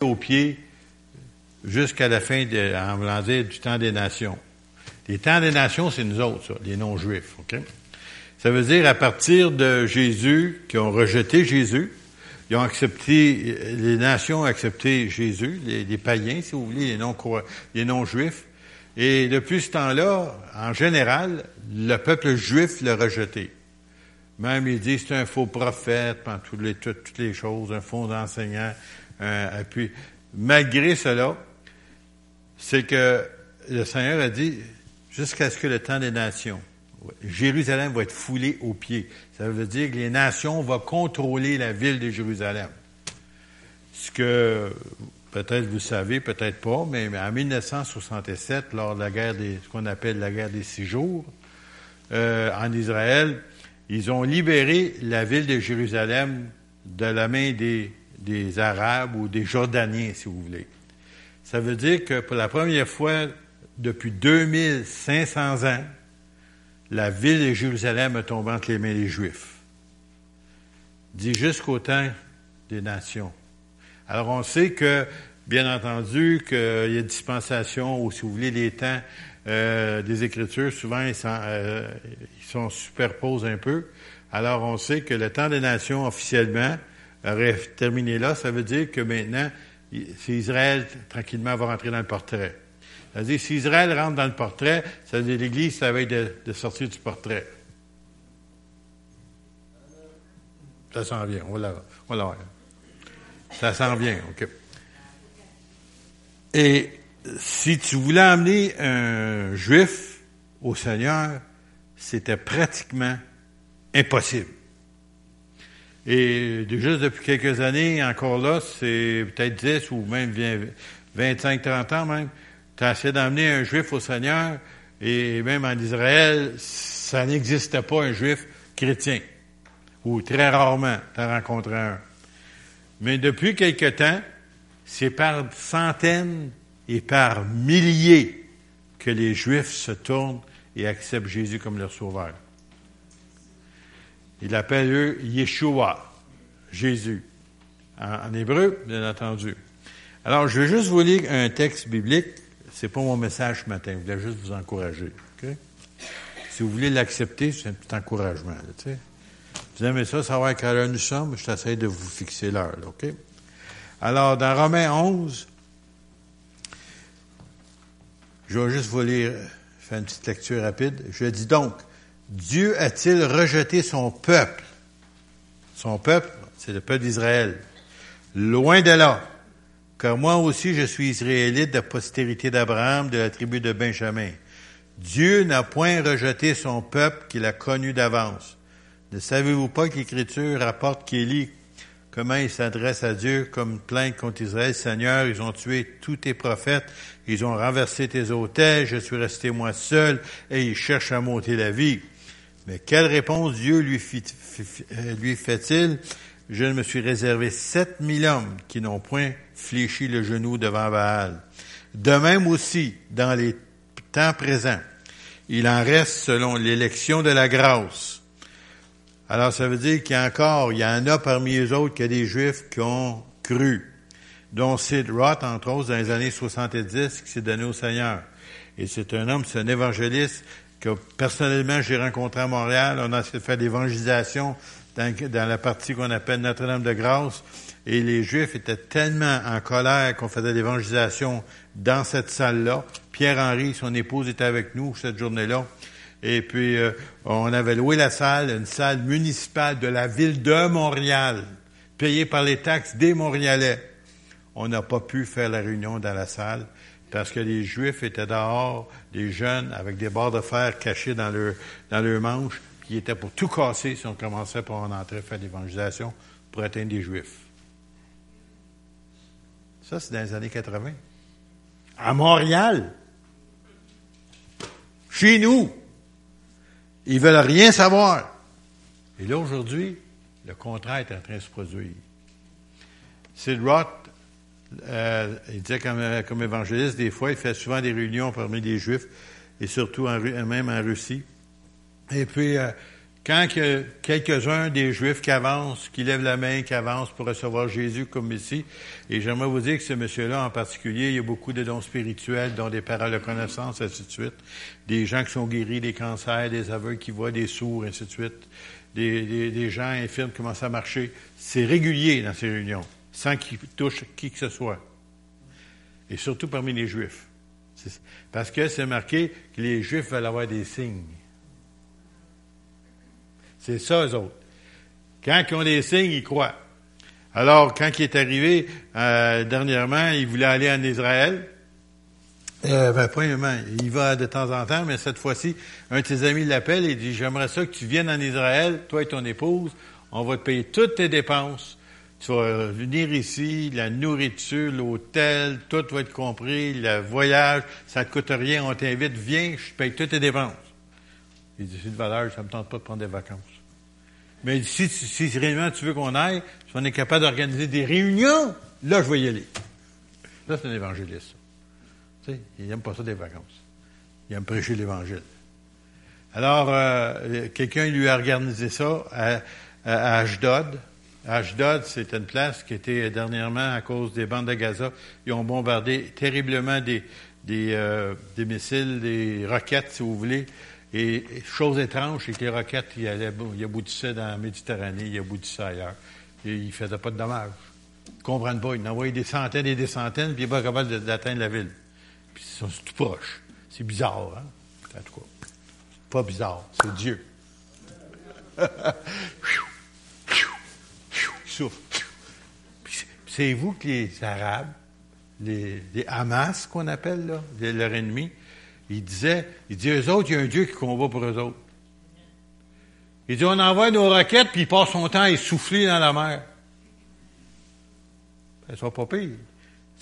aux pieds jusqu'à la fin, de, en voulant dire, du temps des nations. Les temps des nations, c'est nous autres, ça, les non-juifs. OK? Ça veut dire à partir de Jésus, qui ont rejeté Jésus, ils ont accepté, les nations ont accepté Jésus, les, païens, si vous voulez, les non les non-juifs. Et depuis ce temps-là, en général, le peuple juif l'a rejeté. Même il dit c'est un faux prophète, toutes les, toutes, les choses, un faux enseignant. Et puis, malgré cela, c'est que le Seigneur a dit jusqu'à ce que le temps des nations, Jérusalem va être foulé aux pieds. Ça veut dire que les nations vont contrôler la ville de Jérusalem. Ce que peut-être vous savez, peut-être pas, mais en 1967, lors de la guerre des, ce qu'on appelle la guerre des six jours, euh, en Israël, ils ont libéré la ville de Jérusalem de la main des, des Arabes ou des Jordaniens, si vous voulez. Ça veut dire que pour la première fois depuis 2500 ans, la ville de Jérusalem est tombée entre les mains des Juifs. Dit jusqu'au temps des nations. Alors on sait que, bien entendu, qu'il y a dispensation, ou si vous voulez, les temps euh, des Écritures, souvent ils sont, euh, superposés un peu. Alors on sait que le temps des nations officiellement aurait terminé là. Ça veut dire que maintenant, c'est Israël tranquillement va rentrer dans le portrait. C'est-à-dire, si Israël rentre dans le portrait, ça veut dire l'Église, ça va être de, sortir du portrait. Ça s'en vient, on. Ça s'en vient, OK. Et si tu voulais amener un juif au Seigneur, c'était pratiquement impossible. Et juste depuis quelques années, encore là, c'est peut-être 10 ou même 25, 30 ans même, tu as essayé d'amener un juif au Seigneur, et même en Israël, ça n'existait pas un juif chrétien. Ou très rarement, tu as rencontré un. Mais depuis quelque temps, c'est par centaines et par milliers que les Juifs se tournent et acceptent Jésus comme leur sauveur. Il appelle eux Yeshua, Jésus, en, hébreu, bien entendu. Alors, je vais juste vous lire un texte biblique. C'est pas mon message ce matin. Je voulais juste vous encourager. Si vous voulez l'accepter, c'est un petit encouragement. Là, vous aimez ça, savoir à quelle heure nous sommes? Je t'essaie de vous fixer l'heure. OK? Alors, dans Romains 11, je vais juste vous lire, faire une petite lecture rapide. Je dis donc, Dieu a-t-il rejeté son peuple? Son peuple, c'est le peuple d'Israël. Loin de là. Car moi aussi je suis israélite de la postérité d'Abraham, de la tribu de Benjamin. Dieu n'a point rejeté son peuple qu'il a connu d'avance. Ne savez-vous pas que l'Écriture rapporte qu'Élie, comment il s'adresse à Dieu comme plainte contre Israël, Seigneur, ils ont tué tous tes prophètes, ils ont renversé tes autels, je suis resté moi seul, et ils cherchent à monter la vie. Mais quelle réponse Dieu lui, euh, fait-il? Je me suis réservé sept mille hommes qui n'ont point fléchi le genou devant Baal. De même aussi, dans les temps présents, il en reste selon l'élection de la grâce. Alors ça veut dire qu'il y a encore, il y en a parmi les autres qui a des Juifs qui ont cru, dont Sid Roth, entre autres, dans les années 70, qui s'est donné au Seigneur. Et c'est un homme, c'est un évangéliste personnellement j'ai rencontré à Montréal. On a faire l'évangélisation dans, dans, la partie qu'on appelle Notre-Dame-de-Grâce. Et les Juifs étaient tellement en colère qu'on faisait l'évangélisation dans cette salle-là. Pierre-Henri, son épouse, était avec nous cette journée-là. Et puis, euh, on avait loué la salle, une salle municipale de la ville de Montréal, payée par les taxes des Montréalais. On n'a pas pu faire la réunion dans la salle parce que les Juifs étaient dehors, des jeunes avec des barres de fer cachés dans dans leur manche, qui étaient pour tout casser si on commençait par en entrer faire l'évangélisation pour atteindre des Juifs. Ça, c'est dans les années 80. À Montréal. Chez nous. Ils veulent rien savoir. Et là, aujourd'hui, le contraire est en train de se produire. Sid Roth euh, il disait comme, euh, comme, évangéliste, des fois, il fait souvent des réunions parmi les Juifs, et surtout en, même en Russie. Et puis, euh, quand que quelques-uns des Juifs qui avancent, qui lèvent la main, qui avancent pour recevoir Jésus comme Messie, et j'aimerais vous dire que ce monsieur-là en particulier, il y a beaucoup de dons spirituels, dont des paroles de connaissance, ainsi de suite, des gens qui sont guéris des cancers, des aveugles qui voient, des sourds, ainsi de suite, des, gens infirmes commencent à marcher. C'est régulier dans ces réunions, sans qu'ils touchent qui que ce soit. Et surtout parmi les Juifs. Parce que c'est marqué que les Juifs veulent avoir des signes. C'est ça, eux autres. Quand ils ont des signes, ils croient. Alors, quand il est arrivé, euh, dernièrement, il voulait aller en Israël. Euh, ben, premièrement, il va de temps en temps, mais cette fois-ci, un de ses amis l'appelle et dit, j'aimerais ça que tu viennes en Israël, toi et ton épouse, on va te payer toutes tes dépenses. Tu vas venir ici, la nourriture, l'hôtel, tout va être compris, le voyage, ça ne te coûte rien, on t'invite, viens, je paye toutes tes dépenses. Il dit, c'est de valeur, ça me tente pas de prendre des vacances. Mais si, si, si réellement tu veux qu'on aille, si on est capable d'organiser des réunions, là, je vais y aller. Là, c'est un évangéliste. Tu sais, il n'aime pas ça des vacances. Il aime prêcher l'Évangile. Alors, euh, quelqu'un lui a organisé ça à, à Ashdod. Ashdod, c'est une place qui était dernièrement, à cause des bandes de Gaza, ils ont bombardé terriblement des, des, euh, des missiles, des roquettes, si vous voulez, et chose étrange, c'est que les roquettes, il, allait, il aboutissaient dans la Méditerranée, il aboutissaient ailleurs. Et il ne faisait pas de dommages. Ils ne comprennent pas. Ils envoyaient des centaines et des centaines, puis ils pas capable d'atteindre la ville. Puis ils sont tout proches. C'est bizarre, hein? En tout cas. Pas bizarre, c'est Dieu. C'est vous que les Arabes, les, Hamas qu'on appelle, là, leur ennemi, il disait, il dit, eux autres, il y a un Dieu qui combat pour eux autres. Il dit, on envoie nos roquettes, puis il passe son temps à essouffler dans la mer. Ça soit pas pire.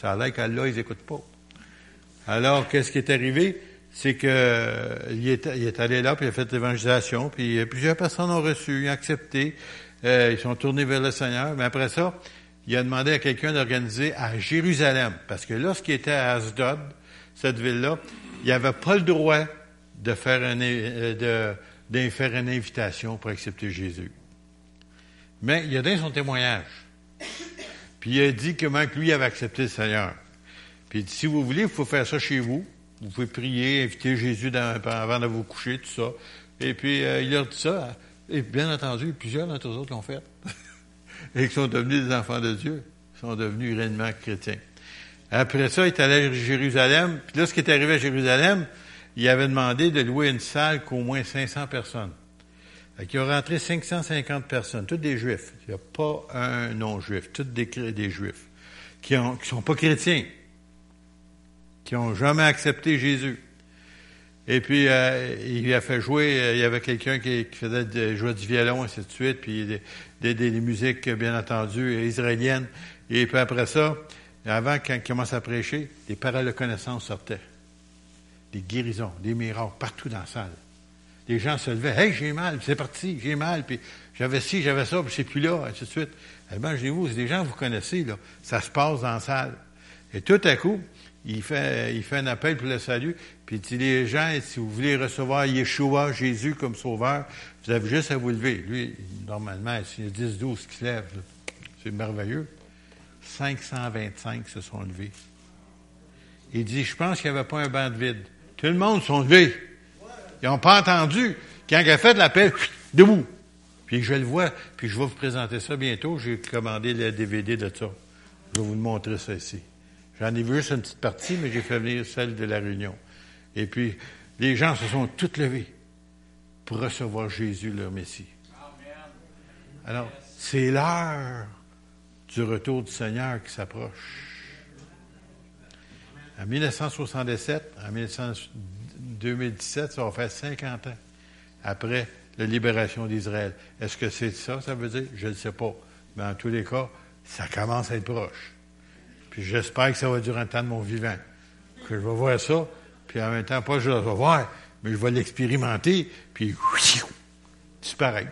Ça a l'air qu'Allah, ils n'écoutent pas. Alors, qu'est-ce qui est arrivé? C'est que il est, allé là, puis il a fait l'évangélisation, puis plusieurs personnes ont reçu, ils ont accepté, euh, ils sont tournés vers le Seigneur. Mais après ça, il a demandé à quelqu'un d'organiser à Jérusalem, parce que lorsqu'il était à Asdod, cette ville-là, il n'avait pas le droit euh, de, faire une invitation pour accepter Jésus. Mais il a donné son témoignage. Puis il a dit comment lui avait accepté le Seigneur. Puis il dit, si vous voulez, il faut faire ça chez vous. Vous pouvez prier, inviter Jésus avant de vous coucher, tout ça. Et puis euh, il leur dit ça. Et bien entendu, plusieurs d'entre eux l'ont fait. et qui sont devenus des enfants de Dieu. Sont devenus réellement chrétiens. Après ça, il est allé à Jérusalem. Puis qui est arrivé à Jérusalem, il avait demandé de louer une salle qu'au moins 500 personnes. Il a rentré 550 personnes, tous des juifs. Il n'y a pas un non-juif, tous des, des juifs, qui ne sont pas chrétiens, qui n'ont jamais accepté Jésus. Et puis, euh, il a fait jouer, euh, il y avait quelqu'un qui, faisait jouer du violon, ainsi de suite, puis des, musiques, bien entendu, israéliennes. Et puis après ça, avant, quand il commence à prêcher, des paroles de connaissance sortaient. Des guérisons, des miracles, partout dans la salle. Les gens se levaient. Hey, j'ai mal, c'est parti, j'ai mal, puis j'avais ci, j'avais ça, puis c'est plus là, ainsi de suite. Eh bien, je vous, c'est des gens que vous connaissez, là. Ça se passe dans la salle. Et tout à coup, il fait un appel pour le salut, puis il dit les gens, si vous voulez recevoir Yeshua, Jésus comme sauveur, vous avez juste à vous lever. Lui, normalement, s'il y a 10, 12 qui se lèvent, c'est merveilleux. 525 se sont levés. Il dit, je pense qu'il n'y avait pas un banc de vide. Tout le monde sont levés. Ils n'ont pas entendu. Quand il a fait l'appel, debout. Puis je le vois, puis je vais vous présenter ça bientôt. J'ai commandé le DVD de ça. Je vais vous montrer ça ici. J'en ai vu juste une petite partie, mais j'ai fait venir celle de la réunion. Et puis, les gens se sont tous levés pour recevoir Jésus, leur Messie. Alors, c'est l'heure du retour du Seigneur qui s'approche. En 1967, en 2017, ça va faire 50 ans après la libération d'Israël. Est-ce que c'est ça, ça veut dire? Je ne sais pas. Mais en tous les cas, ça commence à être proche. Puis j'espère que ça va durer un temps de mon vivant. Que je vais voir ça, puis en même temps, pas je vais voir, mais je vais l'expérimenter, puis disparaître.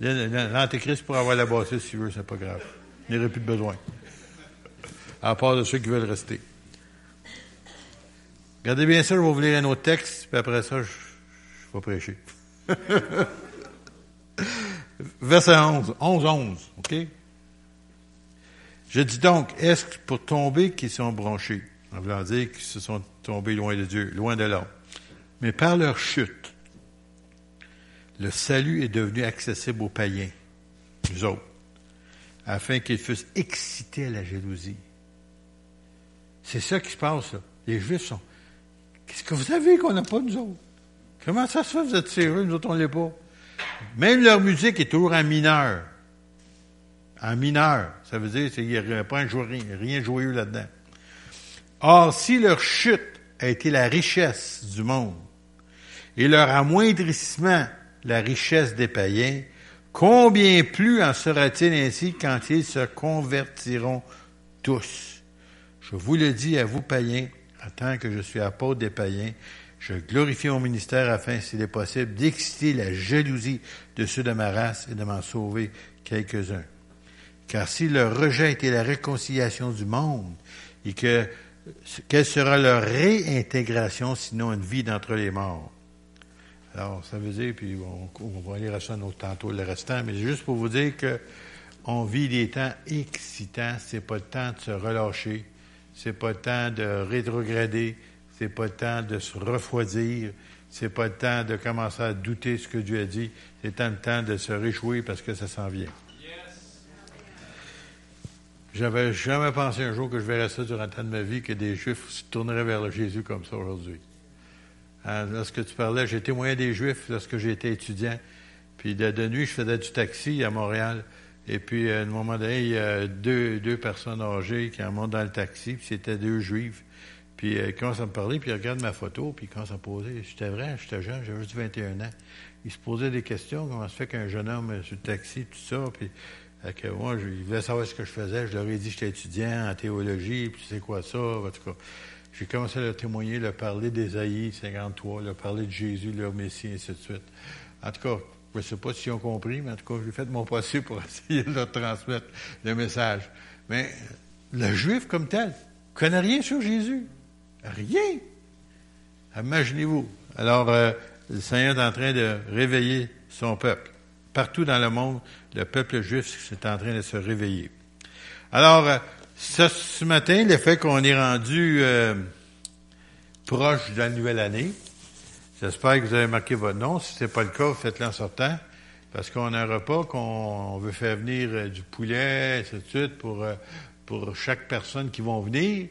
L'Antéchrist pourra avoir la bassiste s'il veut, c'est pas grave. Il n'y aurait plus de besoin. À part de ceux qui veulent rester. Regardez bien ça, je vais vous lire un autre texte, puis après ça, je, je vais prêcher. Verset 11, 11, 11, OK? Je dis donc, est-ce pour tomber qu'ils sont branchés? En voulant dire qu'ils se sont tombés loin de Dieu, loin de l'homme. Mais par leur chute, le salut est devenu accessible aux païens, nous autres, afin qu'ils fussent excités à la jalousie. C'est ça qui se passe. Les Juifs sont. Qu'est-ce que vous avez qu'on n'a pas, nous autres? Comment ça se fait, vous êtes sérieux, nous autres, on ne l'est pas? Même leur musique est toujours en mineur. En mineur. Ça veut dire qu'il n'y a pas rien joyeux là-dedans. Or, si leur chute a été la richesse du monde et leur amoindrissement la richesse des païens, combien plus en sera-t-il ainsi quand ils se convertiront tous? Je vous le dis à vous, païens, en tant que je suis apôtre des païens, je glorifie mon ministère afin, s'il est possible, d'exciter la jalousie de ceux de ma race et de m'en sauver quelques-uns. Car si leur rejet était la réconciliation du monde, et que quelle sera leur réintégration sinon une vie d'entre les morts? Alors, ça veut dire, puis on, va lire à ça tantôt le restant, mais juste pour vous dire que on vit des temps excitants, c'est pas le temps de se relâcher, c'est pas le temps de rétrograder, c'est pas le temps de se refroidir, c'est pas le temps de commencer à douter ce que Dieu a dit, c'est le temps de se réjouir parce que ça s'en vient. J'avais jamais pensé un jour que je verrais ça durant temps de ma vie, que des Juifs se tourneraient vers Jésus comme ça aujourd'hui. Hein, lorsque tu parlais, j'ai témoigné des Juifs lorsque j'étais étudiant. Puis de, nuit, je faisais du taxi à Montréal. Et puis, à un moment donné, il y a deux, deux personnes âgées qui montent dans le taxi, puis c'était deux Juifs. Puis euh, ils commencent à me parler, puis ils regardent ma photo, puis ils commencent à me poser. J'étais vrai, j'étais jeune, j'avais juste 21 ans. Ils se posaient des questions, comment se fait qu'un jeune homme sur le taxi, tout ça, puis que moi, je, ils voulaient savoir ce que je faisais. Je leur ai dit que j'étais étudiant en théologie, puis c'est quoi ça, en tout cas. J'ai commencé à leur témoigner, leur parler d'Ésaïe 53, leur parler de Jésus, leur Messie, et ainsi de suite. En tout cas, je ne sais pas s'ils ont compris, mais en tout cas, j'ai fait mon possible pour essayer de leur transmettre le message. Mais le juif comme tel connaît rien sur Jésus. Rien. Imaginez-vous. Alors, euh, le Seigneur est en train de réveiller son peuple. Partout dans le monde, le peuple juif est en train de se réveiller. Alors, euh, ce, matin, le fait qu'on est rendu euh, proche de la nouvelle année, j'espère que vous avez marqué votre nom. Si ce n'est pas le cas, faites-le en sortant, parce qu'on a un repas qu'on veut faire venir euh, du poulet, et de pour, euh, pour chaque personne qui va venir.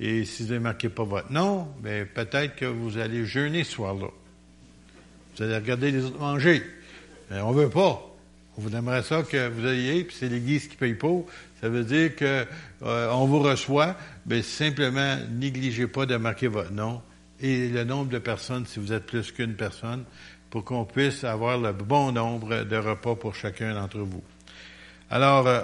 Et si vous n'avez marqué pas votre nom, ben peut-être que vous allez jeûner ce soir-là. Vous allez regarder les autres manger. Mais on veut pas. On vous aimerait ça que vous ayez, puis c'est l'Église qui paye pour. Ça veut dire que euh, on vous reçoit, mais simplement négligez pas de marquer votre nom et le nombre de personnes, si vous êtes plus qu'une personne, pour qu'on puisse avoir le bon nombre de repas pour chacun d'entre vous. Alors, euh,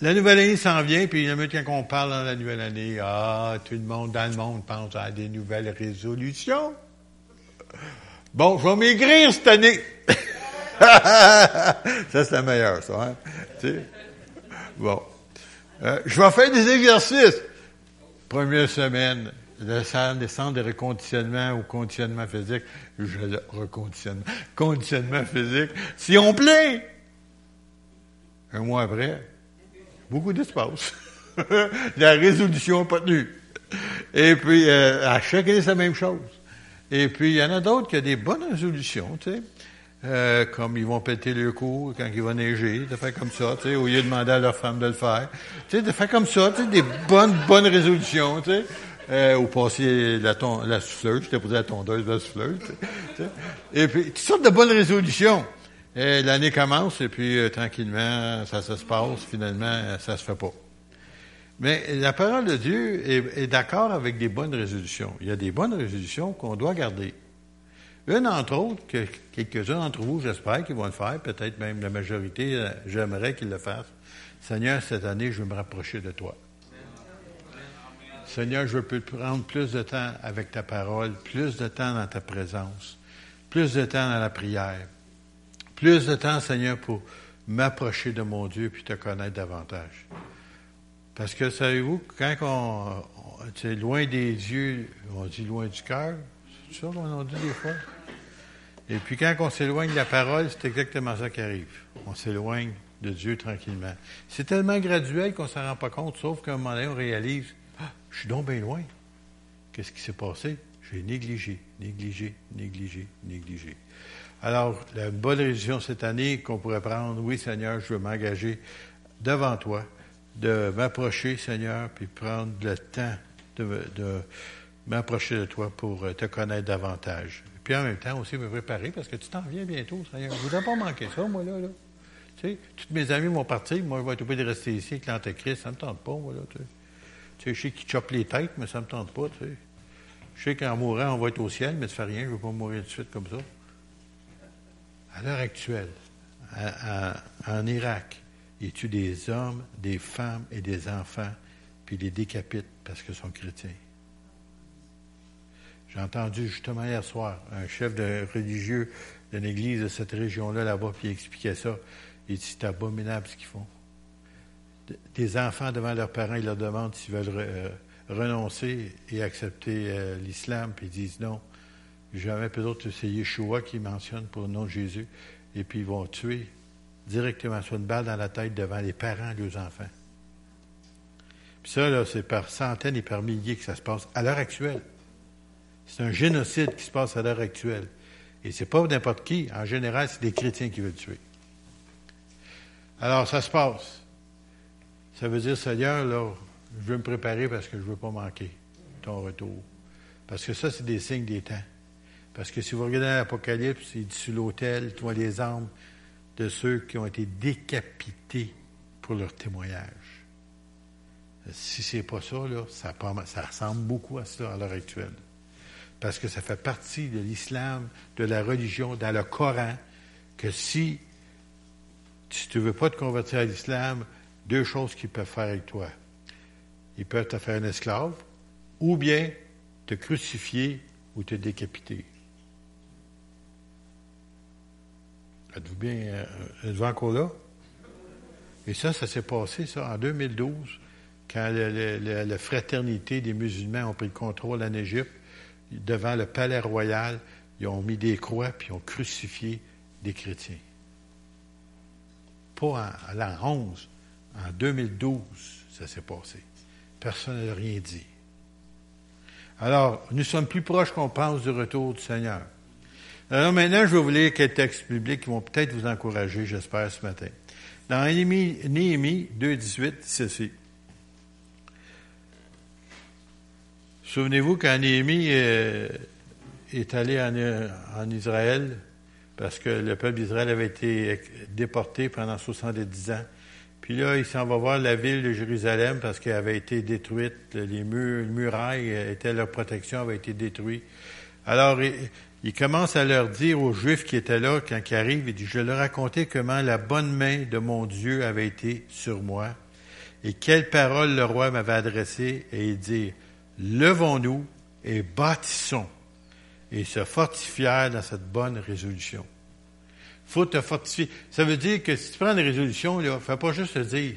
la nouvelle année s'en vient, puis le quand on parle dans la nouvelle année, ah, tout le monde dans le monde pense à des nouvelles résolutions. Bon, je vais maigrir cette année. ça, c'est la meilleure, ça. Hein? Tu sais? Bon. Euh, je vais faire des exercices. Première semaine, descendre, descendre de reconditionnement ou conditionnement physique. Je reconditionnement. Conditionnement physique. Si on plaît, un mois après, beaucoup d'espace. la résolution pas tenue. Et puis, euh, à chaque année, c'est la même chose. Et puis, il y en a d'autres qui ont des bonnes résolutions, tu sais. Euh, comme ils vont péter le cou quand il va neiger, de faire comme ça, tu sais, au lieu de demander à leur femme de le faire. Tu sais, de faire comme ça, tu sais, des bonnes, bonnes résolutions, tu sais. Euh, ou passer la, ton, la souffleuse, j'étais posé la tondeuse, la souffleuse, tu sais. Et puis, toutes sortes de bonnes résolutions. L'année commence, et puis euh, tranquillement, ça, se passe, finalement, ça se fait pas. Mais la parole de Dieu est d'accord avec des bonnes résolutions. Il y a des bonnes résolutions qu'on doit garder. Une, entre autres, que quelques-uns d'entre vous, j'espère qu'ils vont le faire, peut-être même la majorité, euh, j'aimerais qu'ils le fassent. Seigneur, cette année, je veux me rapprocher de toi. Seigneur, je veux prendre plus de temps avec ta parole, plus de temps dans ta présence, plus de temps dans la prière, plus de temps, Seigneur, pour m'approcher de mon Dieu puis te connaître davantage. Parce que, savez-vous, quand on, on est loin des yeux, on dit loin du cœur, ça dit des fois. Et puis quand on s'éloigne de la parole, c'est exactement ça qui arrive. On s'éloigne de Dieu tranquillement. C'est tellement graduel qu'on ne s'en rend pas compte, sauf qu'à un moment donné, on réalise, ah, je suis donc bien loin. Qu'est-ce qui s'est passé? J'ai négligé, négligé, négligé, négligé. Alors, la bonne résolution cette année qu'on pourrait prendre, oui Seigneur, je veux m'engager devant toi, de m'approcher, Seigneur, puis prendre le temps de, m'approcher de toi pour te connaître davantage. Puis en même temps aussi me préparer parce que tu t'en viens bientôt, Seigneur. Je ne voudrais pas manquer ça, moi, là. là. Tu sais, tous mes amis vont partir, moi, je vais être obligé de rester ici avec l'Antéchrist. Ça ne me tente pas, moi, là. Tu sais, tu sais je sais qu'il chope les têtes, mais ça ne me tente pas, tu sais. Je sais qu'en mourant, on va être au ciel, mais tu fais rien, je ne veux pas mourir tout de suite comme ça. À l'heure actuelle, en Irak, ils tuent des hommes, des femmes et des enfants, puis ils les décapitent parce qu'ils sont chrétiens? J'ai entendu justement hier soir un chef de religieux d'une église de cette région-là, là-bas, puis il expliquait ça. Il dit c'est abominable ce qu'ils font. Des enfants devant leurs parents, ils leur demandent s'ils veulent euh, renoncer et accepter euh, l'islam, puis ils disent non. Jamais peut-être c'est Yeshua qui mentionne pour le nom de Jésus, et puis ils vont tuer directement sur une balle dans la tête devant les parents de leurs enfants. Puis ça, là, c'est par centaines et par milliers que ça se passe à l'heure actuelle. C'est un génocide qui se passe à l'heure actuelle. Et c'est pas n'importe qui. En général, c'est des chrétiens qui veulent tuer. Alors, ça se passe. Ça veut dire, Seigneur, là, je veux me préparer parce que je ne veux pas manquer ton retour. Parce que ça, c'est des signes des temps. Parce que si vous regardez l'Apocalypse, il dit sur l'autel, tu vois les armes de ceux qui ont été décapités pour leur témoignage. Si c'est pas ça, ça ressemble beaucoup à ça à l'heure actuelle. Parce que ça fait partie de l'islam, de la religion, dans le Coran, que si tu ne veux pas te convertir à l'islam, deux choses qu'ils peuvent faire avec toi. Ils peuvent te faire un esclave, ou bien te crucifier ou te décapiter. Êtes-vous bien, euh, êtes-vous encore là? Et ça, ça s'est passé, ça, en 2012, quand la fraternité des musulmans ont pris le contrôle en Égypte, devant le palais royal, ils ont mis des croix puis ils ont crucifié des chrétiens. Pas en, l'an 11, en 2012, ça s'est passé. Personne n'a rien dit. Alors, nous sommes plus proches qu'on pense du retour du Seigneur. Alors maintenant, je vais vous lire quelques textes bibliques qui vont peut-être vous encourager, j'espère, ce matin. Dans Néhémie 2.18, ceci. Souvenez-vous quand Néhémie euh, est allé en, Israël, parce que le peuple d'Israël avait été déporté pendant 70 ans. Puis là, il s'en va voir la ville de Jérusalem parce qu'elle avait été détruite. Les murs, les murailles étaient leur protection, avait été détruite. Alors, il, commence à leur dire aux Juifs qui étaient là, quand ils arrivent, il dit, je leur racontais comment la bonne main de mon Dieu avait été sur moi et quelles paroles le roi m'avait adressées. Et il dit, levons-nous et bâtissons et se fortifier dans cette bonne résolution. faut te fortifier. Ça veut dire que si tu prends une résolution, ne fais pas juste le dire.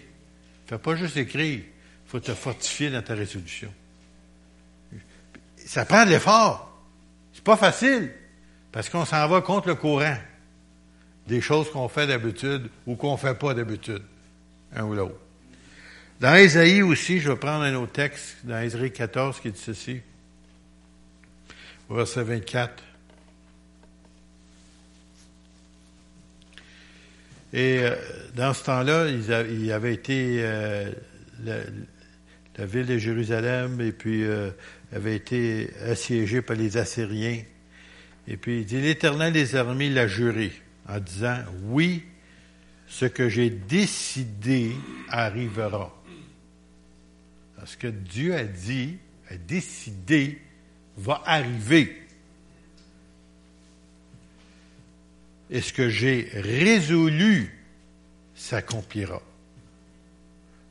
Fais pas juste écrire. faut te fortifier dans ta résolution. Ça prend de l'effort. C'est pas facile. Parce qu'on s'en va contre le courant des choses qu'on fait d'habitude ou qu'on fait pas d'habitude. Un ou l'autre. Dans Isaïe aussi, je vais prendre un autre texte, dans Isaïe 14, qui dit ceci. Verset 24. Et euh, dans ce temps-là, il, avait été euh, la, ville de Jérusalem et puis euh, avait été assiégée par les Assyriens. Et puis il dit, l'Éternel des armées l'a juré en disant, oui, ce que j'ai décidé arrivera. Ce que Dieu a dit, a décidé, va arriver. Et ce que j'ai résolu? S'accomplira.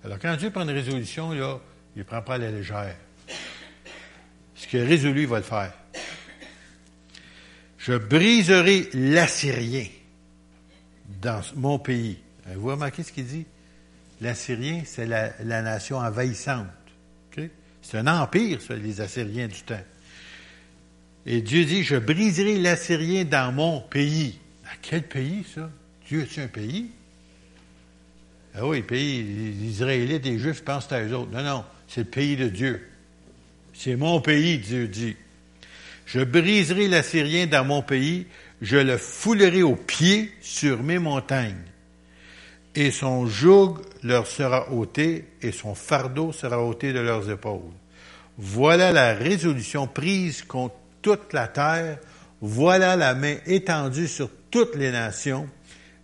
Alors, quand Dieu prend une résolution, il ne prend pas la légère. Ce qu'il a résolu, il va le faire. Je briserai l'Assyrien dans mon pays. Vous remarquez ce qu'il dit? L'Assyrien, c'est la, nation envahissante. C'est un empire, ça, les Assyriens du temps. Et Dieu dit, je briserai l'Assyrien dans mon pays. À quel pays, ça? Dieu est un pays? Ah oui, pays, les Israélites, les Juifs pensent à eux autres. Non, non, c'est le pays de Dieu. C'est mon pays, Dieu dit. Je briserai l'Assyrien dans mon pays, je le foulerai aux pieds sur mes montagnes. Et son joug leur sera ôté, et son fardeau sera ôté de leurs épaules. Voilà la résolution prise contre toute la terre. Voilà la main étendue sur toutes les nations.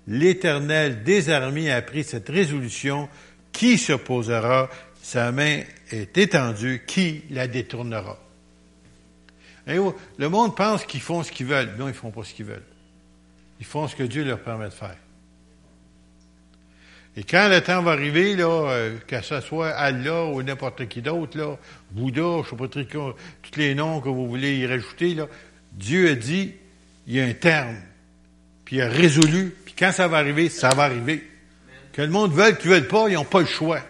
L'Éternel des armées a pris cette résolution. Qui s'opposera? Sa main est étendue. Qui la détournera? le monde pense qu'ils font ce qu'ils veulent. Non, ils font pas ce qu'ils veulent. Ils font ce que Dieu leur permet de faire. Et quand le temps va arriver, là, euh, que ce soit Allah ou n'importe qui d'autre, là, Bouddha, je sais pas tous les noms que vous voulez y rajouter, là, Dieu a dit, il y a un terme, puis il a résolu, puis quand ça va arriver, ça va arriver. Que le monde veuille, qu'ils ne veulent pas, ils n'ont pas le choix.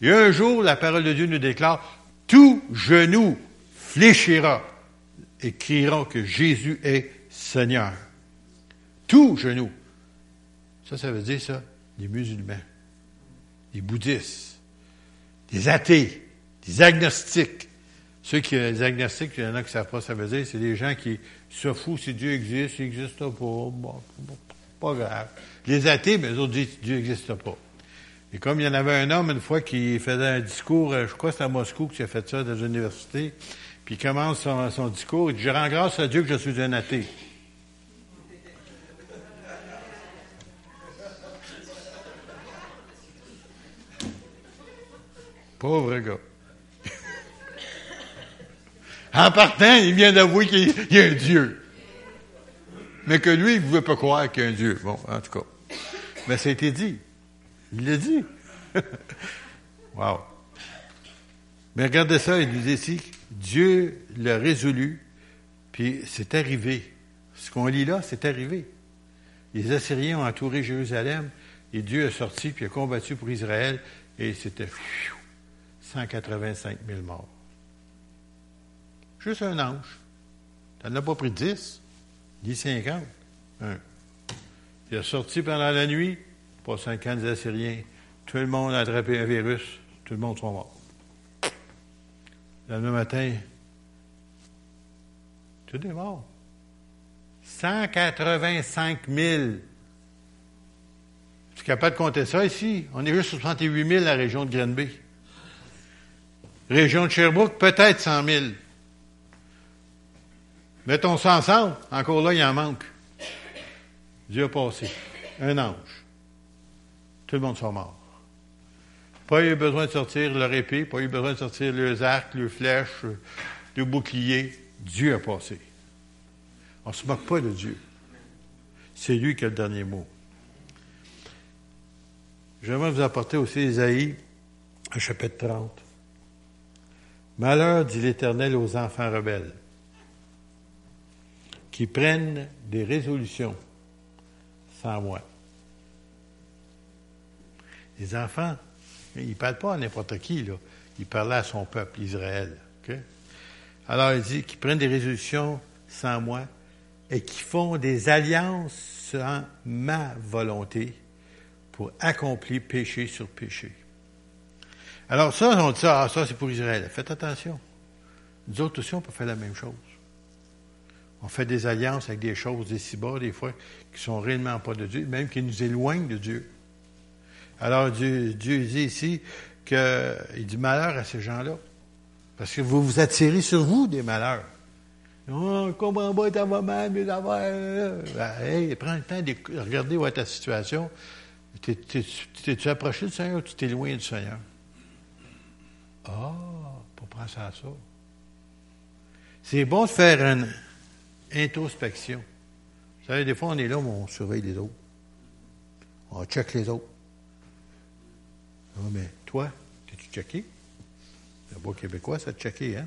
Et un jour, la parole de Dieu nous déclare, tout genou fléchira et criera que Jésus est Seigneur. Tout genou. Ça, ça veut dire ça, des musulmans, des bouddhistes, des athées, des agnostiques. Ceux qui, les agnostiques, il y en a qui ne savent pas ça veut dire, c'est des gens qui se foutent si Dieu existe, il n'existe pas, bon, pas grave. Les athées, mais eux autres disent Dieu n'existe pas. Et comme il y en avait un homme une fois qui faisait un discours, je crois que c'était à Moscou qui a fait ça dans l'université, puis il commence son, son discours, il dit, je rends grâce à Dieu que je suis un athée. Pauvre gars. en partant, il vient d'avouer qu'il y a un Dieu. Mais que lui, il ne pouvait pas croire qu'il y a un Dieu. Bon, en tout cas. Mais ça a été dit. Il l'a dit. wow. Mais regardez ça, il nous dit ici, Dieu l'a résolu, puis c'est arrivé. Ce qu'on lit là, c'est arrivé. Les Assyriens ont entouré Jérusalem, et Dieu est sorti, puis a combattu pour Israël, et c'était 185 000 morts. Juste un ange. Tu n'en as pas pris 10, ni 50. Un. Il est sorti pendant la nuit, pas 50 Assyriens. Tout le monde a attrapé un virus, tout le monde sont morts. Le matin, tout est mort. 185 000. Tu es capable de compter ça ici? On est juste 68 000 la région de Grenby. Région de Sherbrooke, peut-être 100 000. Mettons ça ensemble, encore là, il en manque. Dieu a passé. Un ange. Tout le monde sont morts. Pas eu besoin de sortir leur épée, pas eu besoin de sortir leurs arcs, leurs flèches, leurs boucliers. Dieu a passé. On ne se moque pas de Dieu. C'est lui qui a le dernier mot. J'aimerais vous apporter aussi Isaïe, chapitre 30. Malheur, dit l'Éternel aux enfants rebelles, qui prennent des résolutions sans moi. Les enfants, ils ne parlent pas à n'importe qui, là. Ils parlaient à son peuple, Israël. Alors, il dit qu'ils prennent des résolutions sans moi et qui font des alliances sans ma volonté pour accomplir péché sur péché. Alors ça, on dit ça, ah, ça c'est pour Israël. Faites attention. Nous autres aussi, on peut faire la même chose. On fait des alliances avec des choses des ci-bas, des fois, qui sont réellement pas de Dieu, même qui nous éloignent de Dieu. Alors Dieu, dit ici qu'il dit malheur à ces gens-là. Parce que vous vous attirez sur vous des malheurs. Oh, je comprends pas, va mal, ça va. Ben, prends le temps de regarder où est ta situation. T'es-tu approché du Seigneur ou tu loin du Seigneur? Ah, pour penser à ça. C'est bon de faire une introspection. Vous savez, des fois, on est là, mais on surveille les autres. On check les autres. Ah, mais toi, t'es-tu checké? Le bois québécois, ça te checké, hein?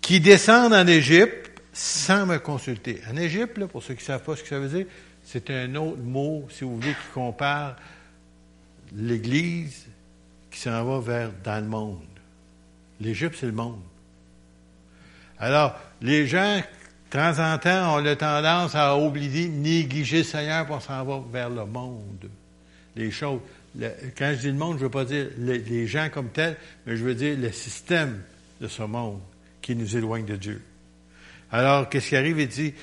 Qui descendent en Égypte sans me consulter. En Égypte, pour ceux qui ne savent pas ce que ça veut dire, c'est un autre mot, si vous voulez, qui compare l'Église qui s'en va vers dans le monde. L'Égypte, c'est le monde. Alors, les gens, de temps en temps, ont la tendance à oublier, négliger le Seigneur pour s'en va vers le monde. Les choses. quand je dis le monde, je ne veux pas dire les, gens comme tels, mais je veux dire le système de ce monde qui nous éloigne de Dieu. Alors, qu'est-ce qui arrive? Il dit,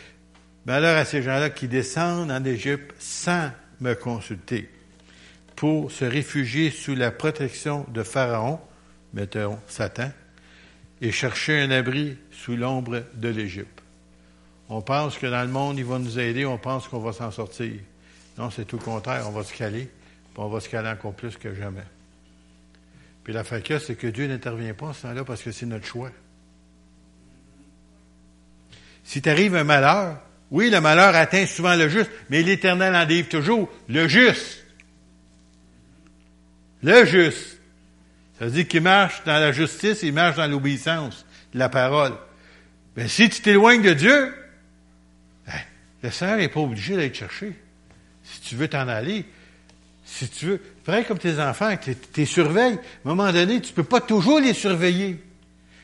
malheur à ces gens-là qui descendent en Égypte sans me consulter pour se réfugier sous la protection de Pharaon, mettons Satan, et chercher un abri sous l'ombre de l'Égypte. On pense que dans le monde, il va nous aider, on pense qu'on va s'en sortir. Non, c'est tout le contraire, on va se caler, puis on va se caler encore plus que jamais. Puis la que c'est que Dieu n'intervient pas en ce temps-là parce que c'est notre choix. Si t'arrive un malheur, oui, le malheur atteint souvent le juste, mais l'Éternel en délivre toujours le juste. Le juste. Ça veut dire qu'il marche dans la justice, il marche dans l'obéissance de la parole. Mais si tu t'éloignes de Dieu, ben, le Seigneur n'est pas obligé d'aller te chercher. Si tu veux t'en aller, si tu veux, pareil comme tes enfants, que tu surveilles, à un moment donné, tu peux pas toujours les surveiller.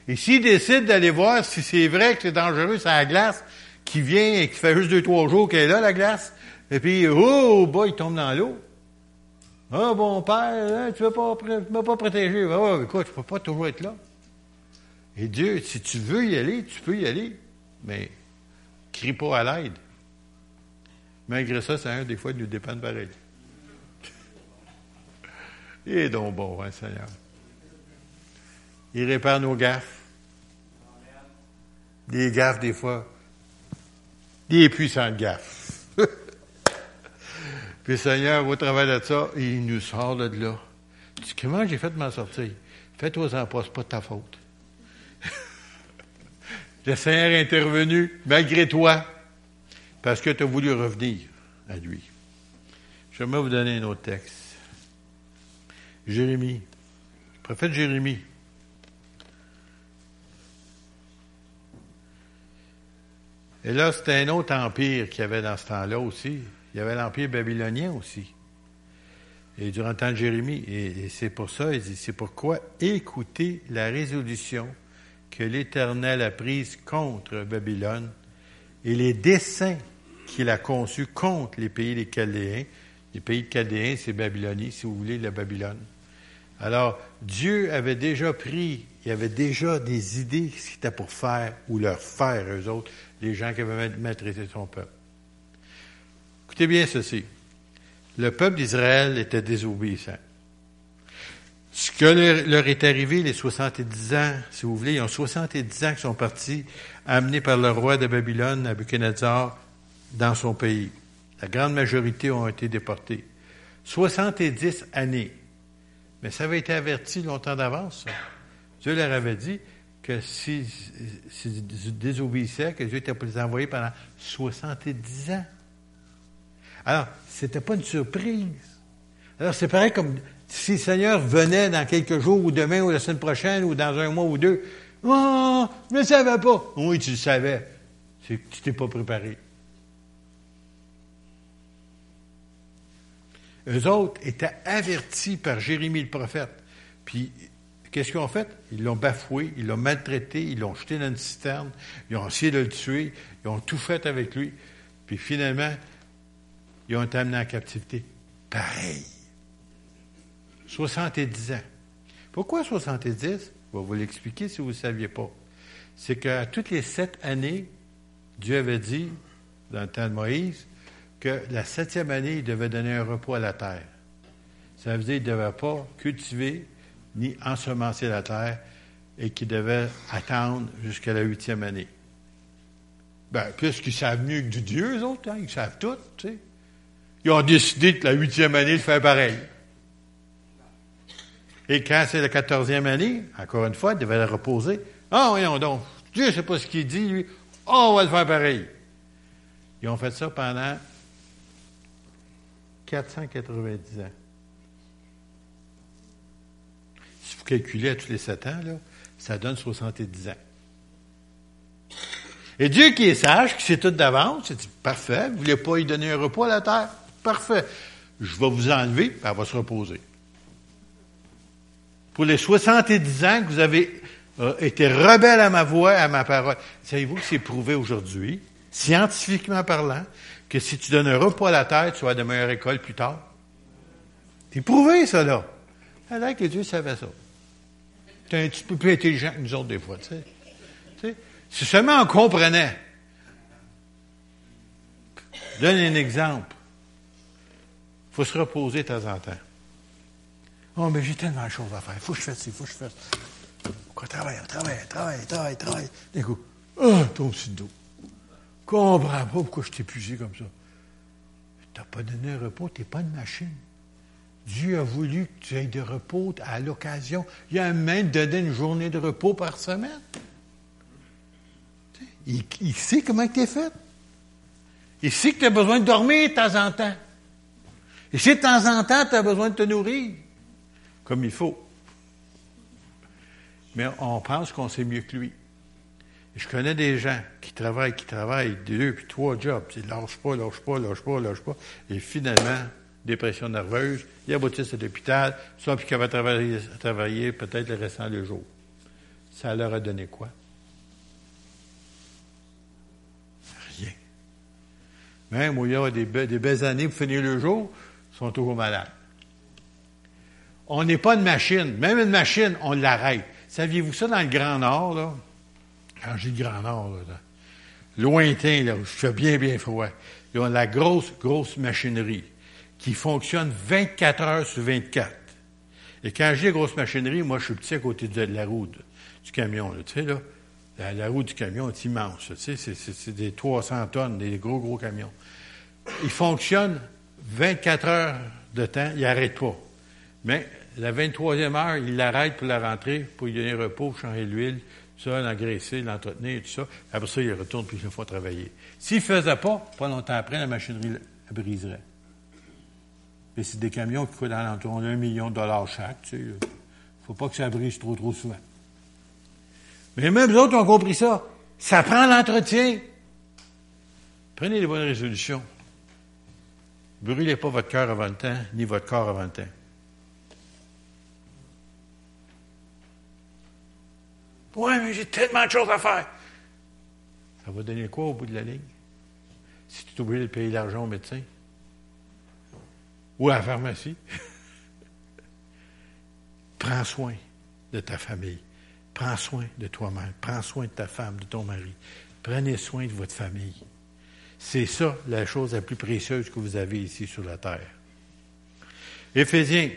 Et s'ils décident d'aller voir si c'est vrai que c'est dangereux, c'est la glace qui vient et qui fait juste deux, trois jours qu'elle est là, la glace, et puis, oh, boy, il tombe dans l'eau. Ah, bon père, hein, tu ne m'as pas protégé. Ah, écoute, je ne peux pas toujours être là. Et Dieu, si tu veux y aller, tu peux y aller. Mais crie pas à l'aide. Malgré ça, c'est un des fois, il nous dépend pareil. Il est donc bon, hein, Seigneur. Il répare nos gaffes. Des gaffes, des fois. Des puissantes gaffes. Puis le Seigneur, au travers de ça, il nous sort de là. Tu comment j'ai fait de m'en sortir? Fais-toi en pas, c'est pas de ta faute. le Seigneur est intervenu malgré toi, parce que tu as voulu revenir à lui. J'aimerais vous donner un autre texte. Jérémie. Le prophète Jérémie. Et là, c'était un autre empire qu'il y avait dans ce temps-là aussi. Il y avait l'Empire babylonien aussi. Et durant le temps de Jérémie, et, c'est pour ça, il dit, c'est pourquoi écoutez la résolution que l'Éternel a prise contre Babylone et les desseins qu'il a conçus contre les pays des Chaldéens. Les pays de Chaldéens, c'est Babylonie, si vous voulez, la Babylone. Alors, Dieu avait déjà pris, il avait déjà des idées ce qu'il était pour faire ou leur faire, eux autres, les gens qui avaient maltraité son peuple. Écoutez bien ceci. Le peuple d'Israël était désobéissant. Ce que leur est arrivé les 70 ans, si vous voulez, ils ont 70 ans qu'ils sont partis, amenés par le roi de Babylone, Nabucodonosor, dans son pays. La grande majorité ont été déportés. 70 années. Mais ça avait été averti longtemps d'avance. Dieu leur avait dit que s'ils si, désobéissaient, que Dieu était pour les envoyer pendant 70 ans. Alors, c'était pas une surprise. Alors, c'est pareil comme si le Seigneur venait dans quelques jours, ou demain, ou la semaine prochaine, ou dans un mois ou deux. Oh, je ne savais pas. Oui, tu le savais. C'est que tu t'es pas préparé. Eux autres étaient avertis par Jérémie le prophète. Puis, qu'est-ce qu'ils ont fait? Ils l'ont bafoué, ils l'ont maltraité, ils l'ont jeté dans une citerne, ils ont essayé de le tuer, ils ont tout fait avec lui. Puis finalement, ils ont été amenés en captivité. Pareil. 70 ans. Pourquoi 70? Je vais vous l'expliquer si vous ne saviez pas. C'est qu'à toutes les sept années, Dieu avait dit, dans le temps de Moïse, que la septième année, il devait donner un repos à la terre. Ça veut dire qu'il ne devait pas cultiver ni ensemencer la terre et qu'il devait attendre jusqu'à la huitième année. Ben, puisqu'ils savent mieux que Dieu, eux autres, hein, ils savent tout, tu sais. Ils ont décidé que la huitième année de faire pareil. Et quand c'est la quatorzième année, encore une fois, ils devaient la reposer. Ah, voyons donc. Dieu ne sait pas ce qu'il dit, lui. Oh, on va le faire pareil. Ils ont fait ça pendant 490 ans. Si vous calculez à tous les sept ans, là, ça donne 70 ans. Et Dieu qui est sage, qui sait tout d'avance, c'est parfait, vous ne voulez pas lui donner un repos à la terre? Parfait. Je vais vous enlever, puis elle va se reposer. Pour les 70 ans que vous avez a été rebelle à ma voix, à ma parole. Savez-vous que c'est prouvé aujourd'hui, scientifiquement parlant, que si tu donnes un repas à la terre, tu vas de meilleure école plus tard? C'est prouvé, ça, là. Alors que Dieu savait ça. Tu es un petit peu plus intelligent que nous autres, des fois. Tu sais? Si seulement on comprenait. Donne un exemple. Faut se reposer de temps en temps. Oh, mais j'ai tellement de choses à faire. Faut que je fasse il faut que je fasse Quoi, travaille, travaille, travaille, travaille, travaille. D'un coup, oh, tombe sur le dos. Comprends pas pourquoi je t'ai épuisé comme ça. Tu n'as pas donné un repos, tu n'es pas une machine. Dieu a voulu que tu aies de repos à l'occasion. Il a même donné une journée de repos par semaine. Il, il sait comment tu es fait. Il sait que tu as besoin de dormir de temps en temps. Et si de temps en temps, tu as besoin de te nourrir comme il faut. Mais on pense qu'on sait mieux que lui. je connais des gens qui travaillent, qui travaillent deux puis trois jobs. Ils lâchent pas, lâchent pas, lâchent pas, lâchent pas. Et finalement, dépression nerveuse, ils aboutissent à l'hôpital, soit puis qu'ils va travailler, travailler peut-être le restant du jour. Ça leur a donné quoi? Rien. Même où il y a des, des belles années pour finir le jour, sont toujours malades. On n'est pas une machine. Même une machine, on l'arrête. Saviez-vous ça dans le Grand Nord, là? Quand j'ai le Grand Nord, là, lointain, là, où je fais bien, bien froid. Ils ont la grosse, grosse machinerie qui fonctionne 24 heures sur 24. Et quand j'ai grosse machinerie, moi, je suis petit à côté de la roue du camion, là, tu sais, là. La, roue du camion est immense, tu sais, c'est des 300 tonnes, des gros, gros camions. Il fonctionne 24 heures de temps, il n'arrête pas. Mais la 23e heure, il l'arrête pour la rentrée, pour lui donner repos, changer l'huile, ça, l'engraisser, l'entretenir, tout ça. Après ça, il retourne puis il faut travailler. S'il ne faisait pas, pas longtemps après, la machinerie la briserait. Et c'est des camions qui coûtent l'entour d'un million de dollars chaque. Tu sais. faut pas que ça brise trop, trop souvent. Mais même les autres ont compris ça. Ça prend l'entretien. Prenez les bonnes résolutions. Brûlez pas votre cœur avant le temps, ni votre corps avant le temps. Ouais, mais j'ai tellement de choses à faire. Ça va donner quoi au bout de la ligne? Si tu es obligé de payer l'argent au médecin? Ou à la pharmacie? Prends soin de ta famille. Prends soin de toi-même. Prends soin de ta femme, de ton mari. Prenez soin de votre famille. C'est ça la chose la plus précieuse que vous avez ici sur la terre. Éphésiens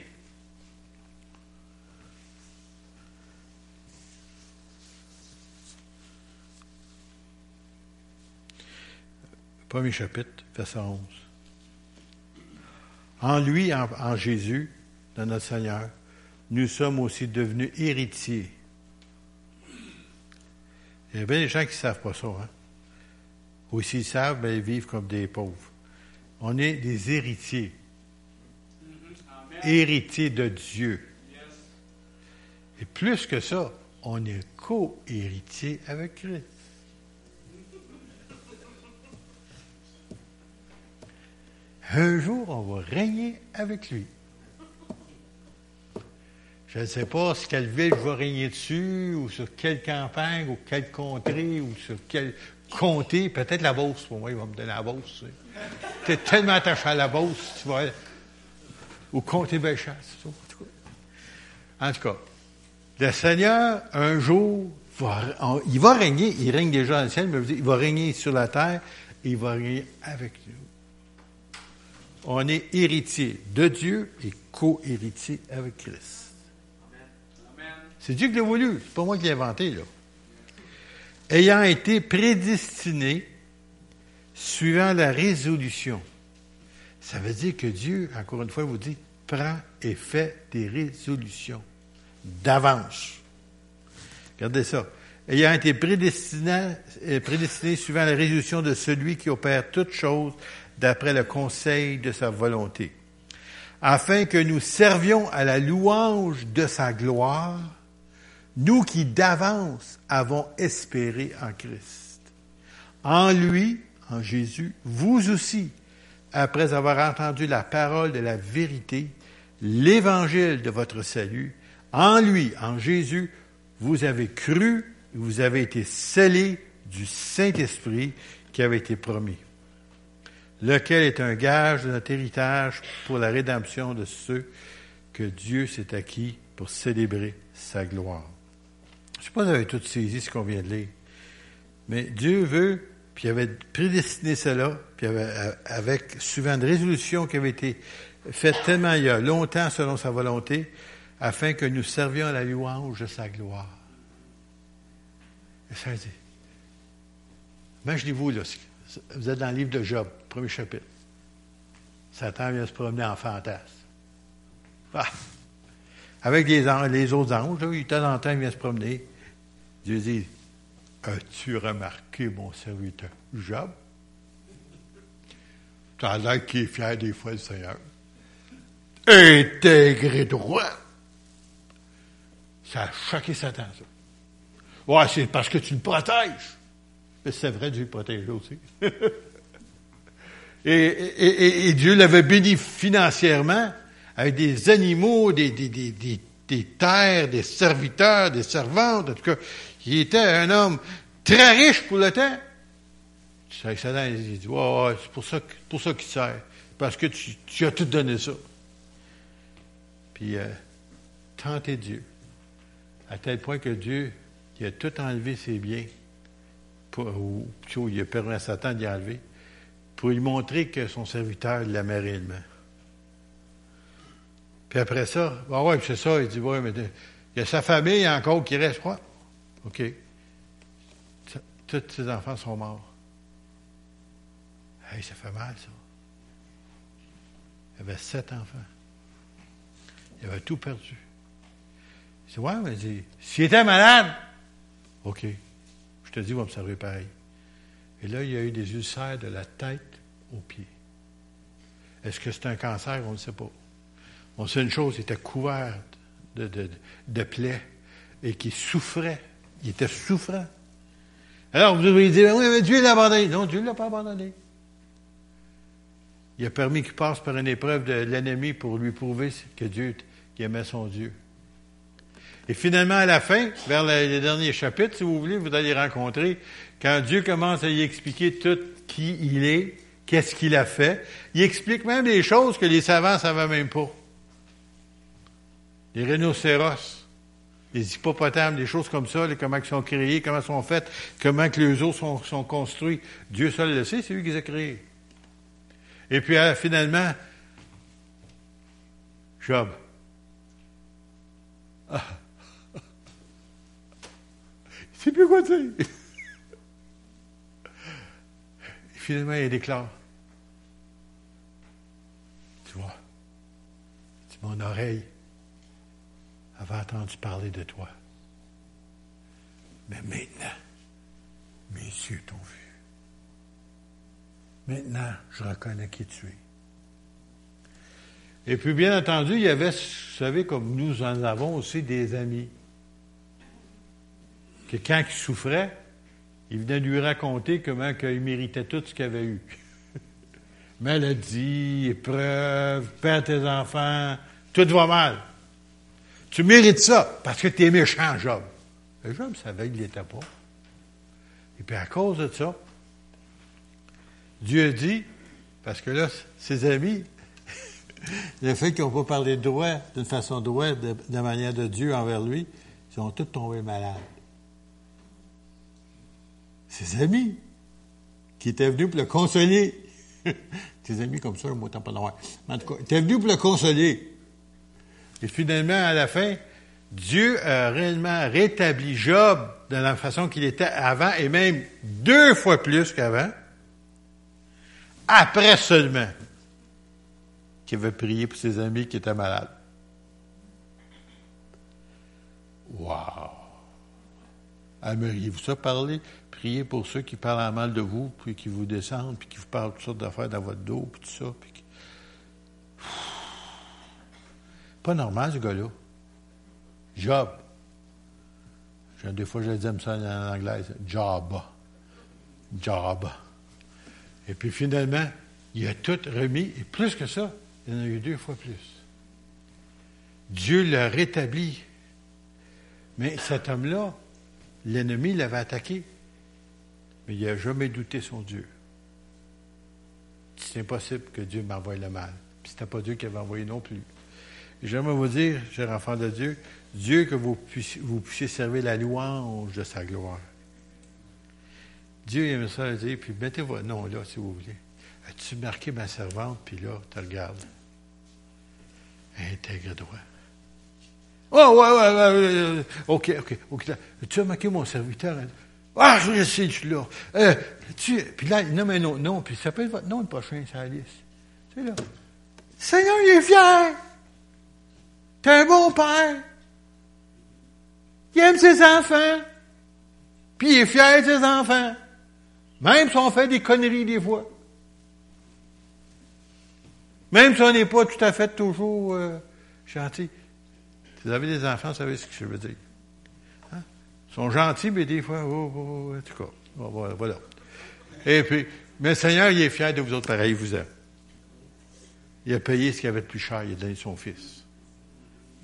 Premier chapitre, verset 11. En lui, en, Jésus, dans notre Seigneur, nous sommes aussi devenus héritiers. Il y a bien des gens qui ne savent pas ça. Hein? S'ils savent, ben, ils vivent comme des pauvres. On est des héritiers. Héritiers de Dieu. Et plus que ça, on est co-héritiers avec Christ. Un jour, on va régner avec lui. Je ne sais pas sur quelle ville je vais régner dessus, ou sur quelle campagne, ou quelle contrée, ou sur quel comté. Peut-être la Beauce, pour moi, il va me donner la Beauce. Tu es tellement attaché à la Beauce, tu vas... Ou comté Bellechasse. En tout cas, le Seigneur, un jour, va, il va régner. Il règne déjà dans le ciel, mais il va régner sur la terre, et il va régner avec nous on est héritier de Dieu et co-héritier avec Christ. C'est Dieu qui l'a voulu, c'est pas moi qui l'ai inventé, là. Ayant été prédestiné suivant la résolution. Ça veut dire que Dieu, encore une fois, vous dit, prend et fait des résolutions d'avance. Regardez ça. Ayant été prédestiné, euh, prédestiné suivant la résolution de celui qui opère toutes choses d'après le conseil de sa volonté, afin que nous servions à la louange de sa gloire, nous qui d'avance avons espéré en Christ. En lui, en Jésus, vous aussi, après avoir entendu la parole de la vérité, l'évangile de votre salut, en lui, en Jésus, vous avez cru, vous avez été scellés du Saint-Esprit qui avait été promis, lequel est un gage de notre héritage pour la rédemption de ceux que Dieu s'est acquis pour célébrer sa gloire. Je ne sais pas si vous avez tout saisi ce qu'on vient de lire, mais Dieu veut, puis il avait prédestiné cela, puis avec souvent une résolution qui avait été faite tellement il y a longtemps selon sa volonté, afin que nous servions la louange de sa gloire. Et ça dit, imaginez-vous, là, vous êtes dans le livre de Job, premier chapitre. Satan vient se promener en fantasme. Ah! Avec les, autres anges, là, il temps en temps, il vient se promener. Dieu dit As-tu remarqué mon serviteur Job? Tu as l'air qui est fier des fois du Seigneur. Intégré droit. Ça a choqué Satan, ça. Ouais, c'est parce que tu le protèges. Mais c'est vrai, Dieu le protège aussi. et, Dieu l'avait béni financièrement avec des animaux, des, des, des, des, terres, des serviteurs, des servantes, en tout cas, il était un homme très riche pour le temps. Satan, il dit, ouais, c'est pour ça, pour ça qu'il sert, parce que tu, as tout donné ça. Puis, euh, tenter Dieu, à tel point que Dieu, il a tout enlevé ses biens, ou il a permis à Satan d'y enlever, pour lui montrer que son serviteur l'aimait réellement. Puis après ça, ah ouais, c'est ça, il dit, ouais, mais il y a sa famille encore qui reste, quoi. OK? Tous ses enfants sont morts. Hey, ça fait mal, ça. Il avait sept enfants. Il avait tout perdu. Il dit, ouais, mais dit, s'il était malade, OK, je te dis, il va me servir pareil. Et là, il y a eu des ulcères de la tête aux pieds. Est-ce que c'est un cancer? On ne sait pas. On sait une chose, il était couvert de, de, de plaies et qui souffrait. Il était souffrant. Alors, vous devriez dire, oui, mais Dieu l'a abandonné. Non, Dieu ne l'a pas abandonné. Il a permis qu'il passe par une épreuve de l'ennemi pour lui prouver que Dieu aimait son Dieu. Et finalement, à la fin, vers les derniers chapitres, si vous voulez, vous allez rencontrer, quand Dieu commence à y expliquer tout qui il est, qu'est-ce qu'il a fait, il explique même des choses que les savants ne savaient même pas. Les rhinocéros, les hippopotames, des choses comme ça, comment ils sont créés, comment ils sont faits, comment que les os sont, sont construits. Dieu seul le sait, c'est lui qui les a créés. Et puis euh, finalement, Job. Ah. Il sait plus quoi dire. Et finalement, il déclare. Tu vois, c'est mon oreille avait entendu parler de toi. Mais maintenant, mes yeux t'ont vu. Maintenant, je reconnais qui tu es. Et puis, bien entendu, il y avait, vous savez, comme nous en avons aussi des amis, que quand il souffrait, il venait lui raconter comment il méritait tout ce qu'il avait eu. Maladie, épreuve, perdre tes enfants, tout va mal. Tu mérites ça parce que tu es méchant, Job. Le Job savait qu'il l'était pas. Et puis à cause de ça, Dieu dit, parce que là, ses amis, le fait qu'ils n'ont pas parlé de droit, d'une façon droite, de, la manière de Dieu envers lui, ils ont tous tombé malades. Ses amis, qui étaient venus pour le consoler. Tes amis comme ça, moi, t'en pas droit. En tout cas, étaient venus pour le consoler. Et finalement, à la fin, Dieu a réellement rétabli Job de la façon qu'il était avant, et même deux fois plus qu'avant, après seulement qu'il avait prié pour ses amis qui étaient malades. Wow! Aimeriez-vous ça parler? Prier pour ceux qui parlent en mal de vous, puis qui vous descendent, puis qui vous parlent toutes sortes d'affaires dans votre dos, puis tout ça. Pas normal, ce gars-là. Job. Des fois, je dis ça en anglais. Job. Job. Et puis finalement, il a tout remis, et plus que ça, il en a eu deux fois plus. Dieu l'a rétabli. Mais cet homme-là, l'ennemi l'avait attaqué. Mais il n'a jamais douté son Dieu. C'est impossible que Dieu m'envoie le mal. Puis c'était pas Dieu qui avait envoyé non plus. J'aimerais vous dire, cher enfant de Dieu, Dieu que vous puissiez, servir la louange de sa gloire. Dieu aime ça dire, puis mettez votre nom là, si vous voulez. As-tu marqué ma servante, puis là, tu regardes. Intègre droit. Oh, ouais, ouais, ouais, OK, OK, OK. Tu as marqué mon serviteur? Ah, je sais, je suis là. Euh, tu, puis là, il nomme un autre nom, puis ça peut être votre nom le prochain la liste. Sais, là. Seigneur, il est fier. T'es un bon père. Il aime ses enfants. Puis il est fier de ses enfants. Même si on fait des conneries des fois. Même si on n'est pas tout à fait toujours euh, gentil. Si vous avez des enfants, vous savez ce que je veux dire. Hein? Ils sont gentils, mais des fois, oh, oh, oh en tout cas, voilà. Et puis, mais le Seigneur, il est fier de vous autres pareil, il vous aime. Il a payé ce qu'il avait de plus cher, il a donné son Fils.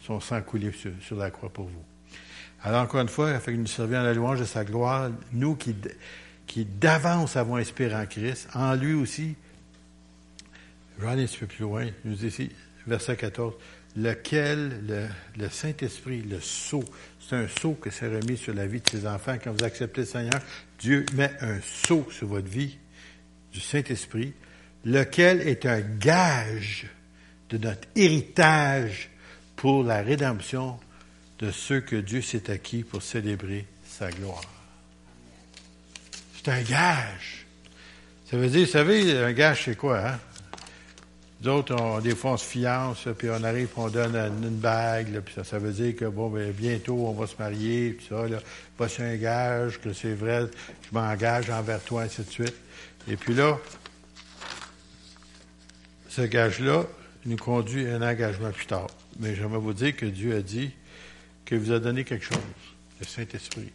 Son sang coulé sur, la croix pour vous. Alors, encore une fois, il a fait nous servir à la louange de sa gloire, nous qui, d'avance avons espéré en Christ, en lui aussi. Je vais aller un petit peu plus loin. Il nous dit ici, verset 14, lequel le, Saint-Esprit, le sceau, c'est un sceau que s'est remis sur la vie de ses enfants. Quand vous acceptez le Seigneur, Dieu met un sceau sur votre vie du Saint-Esprit, lequel est un gage de notre héritage pour la rédemption de ceux que Dieu s'est acquis pour célébrer sa gloire. C'est un gage. Ça veut dire, vous savez, un gage, c'est quoi, hein? D'autres, des fois, on se fiance, puis on arrive, on donne une bague, puis ça, ça, veut dire que, bon, ben, bientôt, on va se marier, puis ça, là, c'est un gage, que c'est vrai, je m'engage envers toi, ainsi de suite. Et puis là, ce gage-là nous conduit à un engagement plus tard. Mais j'aimerais vous dire que Dieu a dit qu'il vous a donné quelque chose, le Saint-Esprit.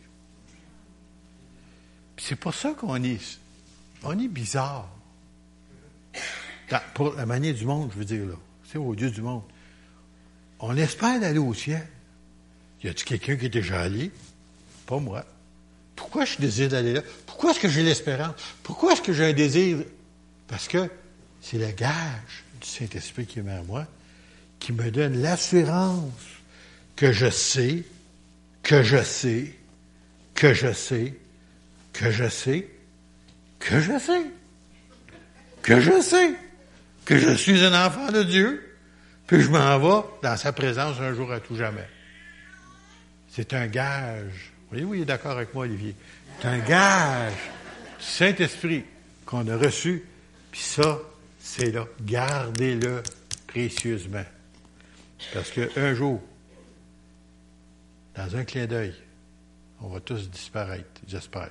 c'est pour ça qu'on est, on est bizarre. pour la manière du monde, je veux dire, là. C'est au Dieu du monde. On espère d'aller au ciel. Y a-t-il quelqu'un qui est déjà allé? Pas moi. Pourquoi je désire d'aller là? Pourquoi est-ce que j'ai l'espérance? Pourquoi est-ce que j'ai un désir? Parce que c'est le gage du Saint-Esprit qui est en moi, qui me donne l'assurance que je sais, que je sais, que je sais, que je sais, que je sais, que je sais, que je suis un enfant de Dieu, puis je m'en vais dans sa présence un jour à tout jamais. C'est un gage. Oui, il est d'accord avec moi, Olivier. C'est un gage du Saint-Esprit qu'on a reçu, puis ça, c'est là. Gardez-le précieusement. Parce qu'un jour, dans un clin d'œil, on va tous disparaître, j'espère.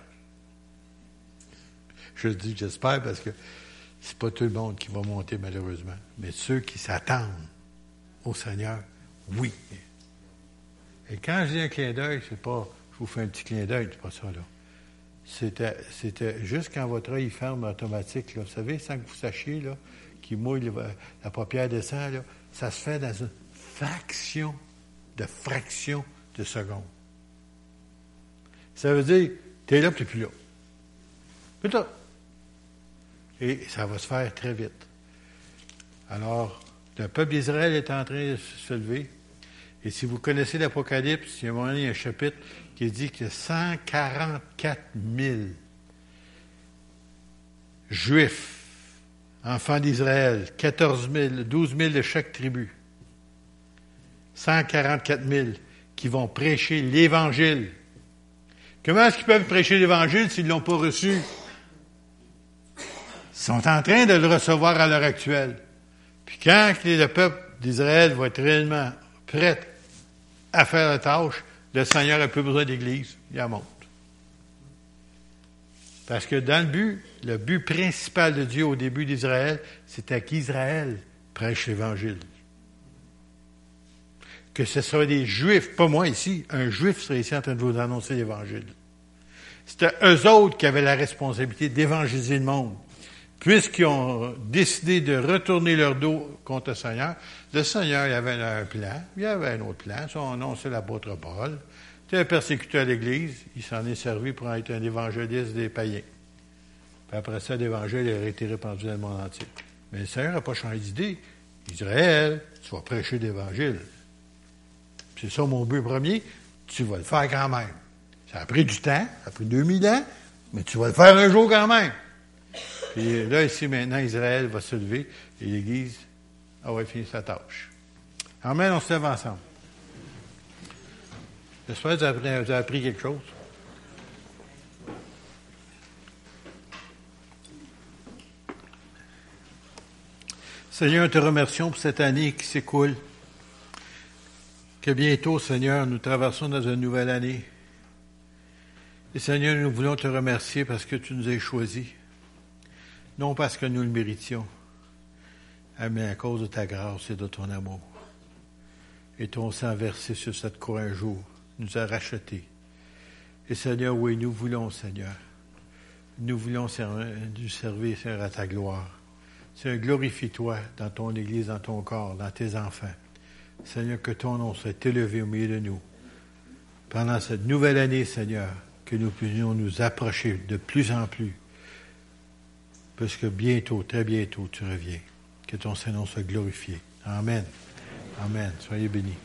Je dis j'espère parce que c'est pas tout le monde qui va monter malheureusement, mais ceux qui s'attendent au Seigneur, oui. Et quand je dis un clin d'œil, c'est pas je vous fais un petit clin d'œil, c'est pas ça là. C'était, c'était juste quand votre œil ferme automatique, là, vous savez, sans que vous sachiez, là, qui mouille la paupière descend, ça se fait dans une fraction de fraction de seconde. Ça veut dire, tu es là, n'es plus là. Putain. Et ça va se faire très vite. Alors, le peuple d'Israël est en train de se lever. Et si vous connaissez l'Apocalypse, il y a un chapitre qui dit que 144 000 juifs, enfants d'Israël, 14 000, 12 000 de chaque tribu, 144 000 qui vont prêcher l'Évangile. Comment est-ce qu'ils peuvent prêcher l'Évangile s'ils ne l'ont pas reçu? Ils sont en train de le recevoir à l'heure actuelle. Puis quand le peuple d'Israël va être réellement prêt à faire la tâche, le Seigneur n'a plus besoin d'Église, il en monte. Parce que dans le but, le but principal de Dieu au début d'Israël, c'était qu'Israël prêche l'Évangile que ce soit des Juifs, pas moi ici, un Juif serait ici en train de vous annoncer l'Évangile. C'était eux autres qui avaient la responsabilité d'évangéliser le monde. Puisqu'ils ont décidé de retourner leur dos contre le Seigneur, le Seigneur il avait un plan, il avait un autre plan, son nom c'est l'apôtre Paul. C'était un persécuteur à l'Église, il s'en est servi pour être un évangéliste des païens. Puis après ça, l'Évangile a été répandu dans le monde entier. Mais le Seigneur n'a pas changé d'idée. Israël, tu vas prêcher l'Évangile. C'est ça mon but premier, tu vas le faire quand même. Ça a pris du temps, ça a pris 2000 ans, mais tu vas le faire un jour quand même. Puis là, ici, maintenant, Israël va se lever et l'Église aura fini sa tâche. Amen, on se lève ensemble. J'espère que vous avez appris quelque chose. Seigneur, te remercions pour cette année qui s'écoule. Que bientôt, Seigneur, nous traversons dans une nouvelle année. Et Seigneur, nous voulons te remercier parce que tu nous as choisis. Non parce que nous le méritions, mais à cause de ta grâce et de ton amour. Et ton sang versé sur cette croix un jour nous a rachetés. Et Seigneur, oui, nous voulons, Seigneur, nous voulons nous servir, Seigneur, à ta gloire. Seigneur, glorifie-toi dans ton Église, dans ton corps, dans tes enfants. Seigneur, que ton nom soit élevé au milieu de nous. Pendant cette nouvelle année, Seigneur, que nous puissions nous approcher de plus en plus. Parce que bientôt, très bientôt, tu reviens. Que ton Saint-Nom soit glorifié. Amen. Amen. Soyez bénis.